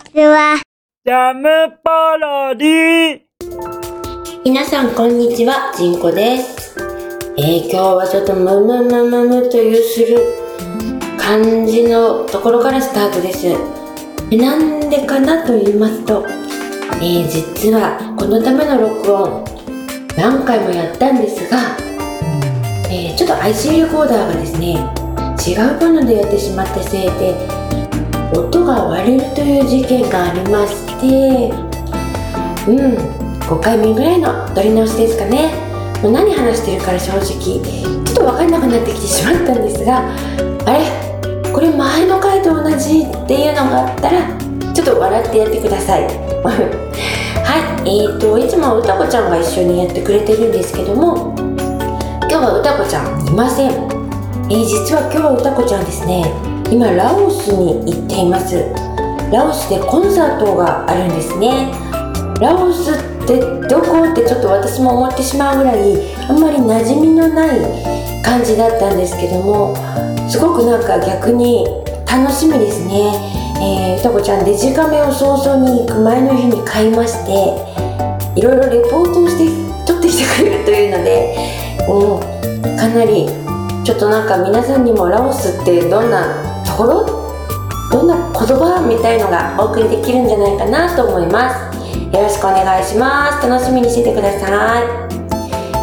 ちは。ジャムパロディ皆さんこんにちは、じんこです。えー、今日はちょっとムムムムムというする感じのところからスタートです。えなんでかなと言いますと、えー、実はこのための録音何回もやったんですが、えー、ちょっと IC レコーダーがですね、違うものでやってしまったせいで、音が割れるという事件がありまして、うん、5回目ぐらいの撮り直しですかね。もう何話してるから正直ちょっと分かんなくなってきてしまったんですがあれ？これ前の回と同じっていうのがあったらちょっと笑ってやってください。はいえーといつも歌子ちゃんが一緒にやってくれてるんですけども今日は歌子ちゃんいません。えー実は今日は歌子ちゃんですね。今ラオスに行っています。ラオスでコンサートがあるんですね。ラオスってどこ？ってちょっと私も思ってしまうぐらいあんまり馴染みのない感じだったんですけどもすごくなんか逆に楽しみですね。えー、歌子ちゃんデジカメを早々に行く前の日に買いましていろいろレポートをして撮ってきてくれるというので、うん、かなりちょっとなんか皆さんにもラオスってどんなところどんな言葉みたいのがお送りできるんじゃないかなと思います。よろしくお願いします。楽しみにしててください。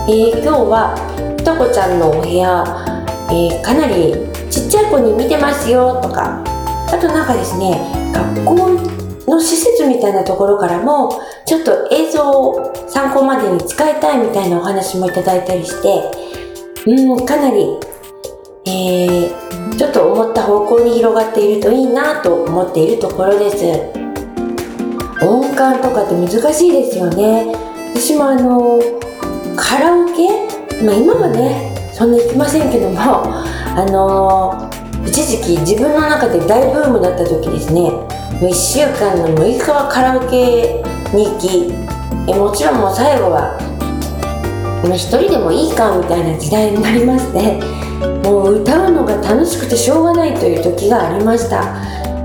えー、今日はとこちゃんのお部屋、えー、かなりちっちゃい子に見てますよとか。あとなんかですね学校の施設みたいなところからもちょっと映像を参考までに使いたいみたいなお話もいただいたりしてうんかなりえー、ちょっと思った方向に広がっているといいなと思っているところです。音感とかって難しいですよね。私もあのカラオケ、まあ、今はねそんな行きませんけども あの一時期自分の中で大ブームだった時ですね。1週間の6日はカラオケに行きえもちろんもう最後は一人でもいいかみたいな時代になりまして。もう歌うのが楽しくてしょうがないという時がありました、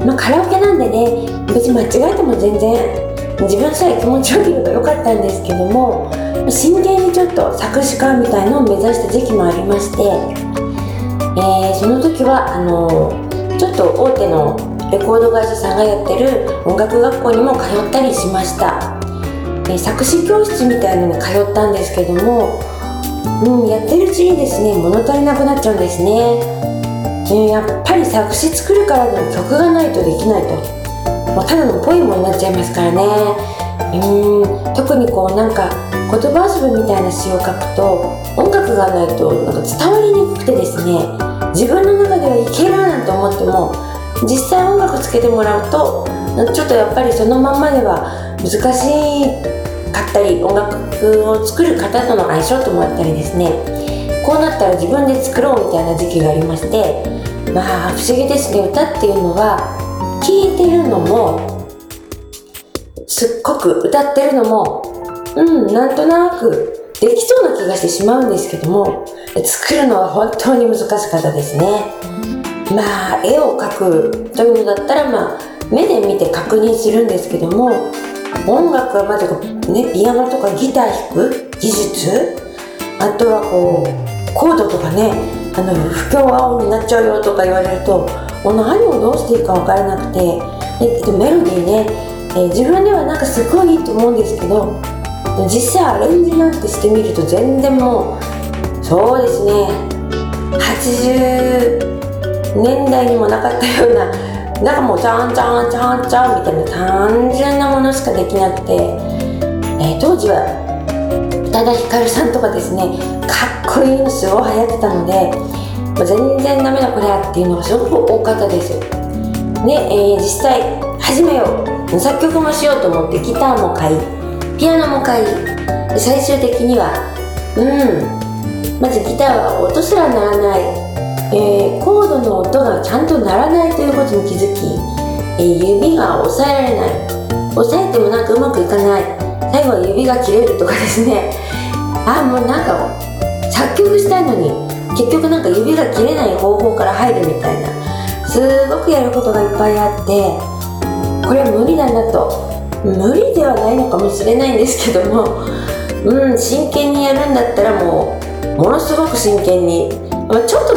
まあ、カラオケなんでね別に間違えても全然自分さえ気持ちよければよかったんですけども真剣にちょっと作詞家みたいのを目指した時期もありまして、えー、その時はあのちょっと大手のレコード会社さんがやってる音楽学校にも通ったりしました、えー、作詞教室みたいのに通ったんですけどもうん、やってるうちにですね物足りなくなっちゃうんですね、うん、やっぱり作詞作るからでも曲がないとできないと。もうただのポエムになっちゃいますからね。うん特にこうなんか言葉遊びみたいな詩を書くと音楽がないとなんか伝わりにくくてですね。自分の中ではいけるなんて思っても実際音楽つけてもらうとちょっとやっぱりそのまんまでは難しいかったり音楽を作る方との相性ともあったりですね。こうなったら自分で作ろうみたいな時期がありましてまあ不思議ですね。歌っていうのは聴いてるのもすっごく歌ってるのもうんなんとなくできそうな気がしてしまうんですけども作るのは本当に難しかったですね。まあ絵を描くというのだったらまあ目で見て確認するんですけども音楽はまずねピアノとかギター弾く技術？あとはこうコードとかねあの不協和音になっちゃうよとか言われるともう何をどうしていいか分からなくてえっとメロディーね、えー、自分ではなんかすごいいいと思うんですけど実際アレンジなんてしてみると全然もうそうですね80年代にもなかったようななんかもうちゃんちゃんちゃんちゃんみたいな単純なものしかできなくて、えー、当時は宇多田ヒカルさんとかですねかっこいいのすごい流行ってたので、全然ダメだこれはっていうのがすごく多かったです。で、えー、実際始めよう作曲もしようと思ってギターも買いピアノも買い最終的にはうんまずギターは音すらならない。えー、コードの音がちゃんと鳴らないということに気づき、えー、指が押さえられない。押さえてもなんかうまくいかない。最後は指が切れるとかですね。あもうなんか作曲したいのに。結局なんか指が切れない方法から入るみたいな。すごくやることがいっぱいあってこれは無理だなと。無理ではないのかもしれないんですけどもうん真剣にやるんだったらもうものすごく真剣に、まあ、ちょっと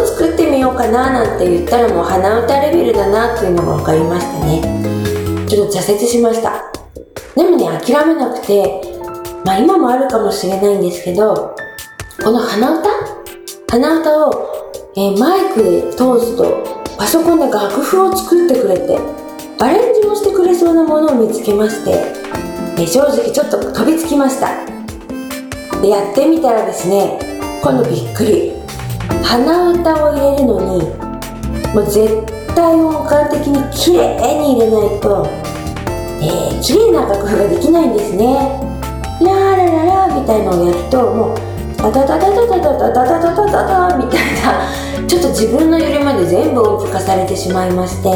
作ってみようかななんて言ったらもう鼻歌レベルだなというのが分かりましたね。ちょっと挫折しました。でもね諦めなくてまあ今もあるかもしれないんですけどこの鼻歌？鼻歌を、えーマイクで通すとパソコンで楽譜を作ってくれてアレンジをしてくれそうなものを見つけまして、えー正直ちょっと飛びつきました。でやってみたらですね今度びっくり。鼻歌を入れるのにもう絶対音感的に綺麗に入れないと、えー、綺麗な楽譜ができないんですね。ラーラララみたいのをやるともうダダダダダダダダダダダダダみたいなちょっと自分の揺れまで全部音符化されてしまいまして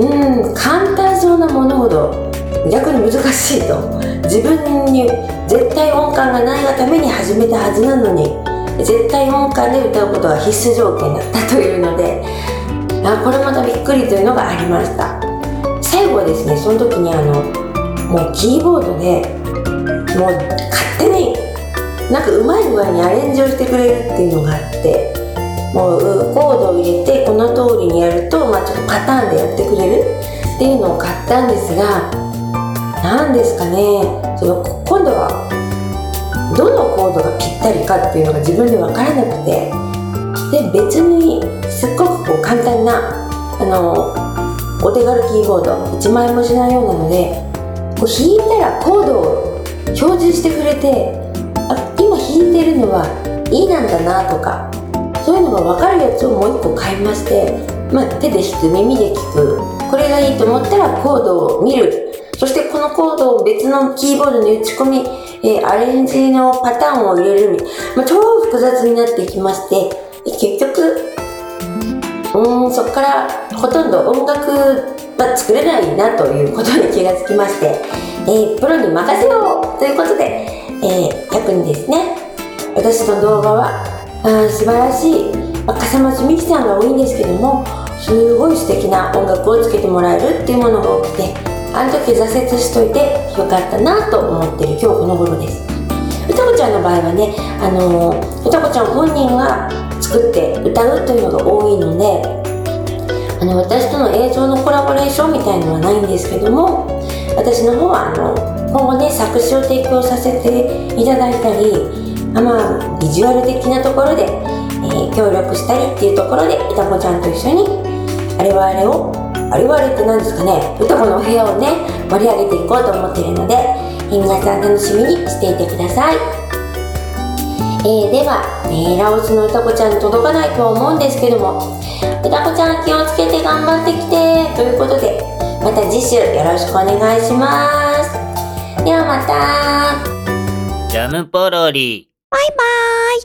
うん簡単そうなものほど逆に難しいと自分に絶対音感がないがために始めたはずなのに絶対音感で歌うことが必須条件だったというのであこれまたびっくりというのがありました。最後はですねその時にあのもうキーボードでもう勝手になんかうまい具合にアレンジをしてくれるっていうのがあってもうコードを入れてこの通りにやると、まあ、ちょっとパターンでやってくれるっていうのを買ったんですが何ですかねその今度はどのコードがぴったりかっていうのが自分で分からなくて。で別にすっごくこう簡単なあのお手軽キーボード1万円もしないようなのでこう弾いたらコードを表示してくれてあ今弾いてるのは E なんだなとかそういうのが分かるやつをもう1個買いまして、まあ、手で弾く耳で聞くこれがいいと思ったらコードを見る。そしてこのコードを別のキーボードに打ち込み、えーアレンジのパターンを入れるみ、まあ、超複雑になってきまして結局うんそこからほとんど音楽は作れないなということに気がつきまして、えープロに任せようということで、えー逆にですね私の動画はあ素晴らしい、まあ、笠松美樹さんが多いんですけどもすごい素敵な音楽をつけてもらえるっていうものが多くてあの時挫折しといてよかったなと思ってる今日この頃です。歌子ちゃんの場合はね、あのー歌子ちゃん本人が作って歌うというのが多いのであの私との映像のコラボレーションみたいのはないんですけども私の方はあの今後ね作詞を提供させていただいたりあまあビジュアル的なところで、えー協力したりっていうところで歌子ちゃんと一緒にあれはあれをあれはあれって何ですかね歌子のお部屋をね盛り上げていこうと思っているので、えー皆さん楽しみにしていてくださいえーでは、えーラオスの歌子ちゃんに届かないとは思うんですけども歌子ちゃん気をつけて頑張ってきてということでまた次週よろしくお願いしますではまたジャムポロリ。バイバイ。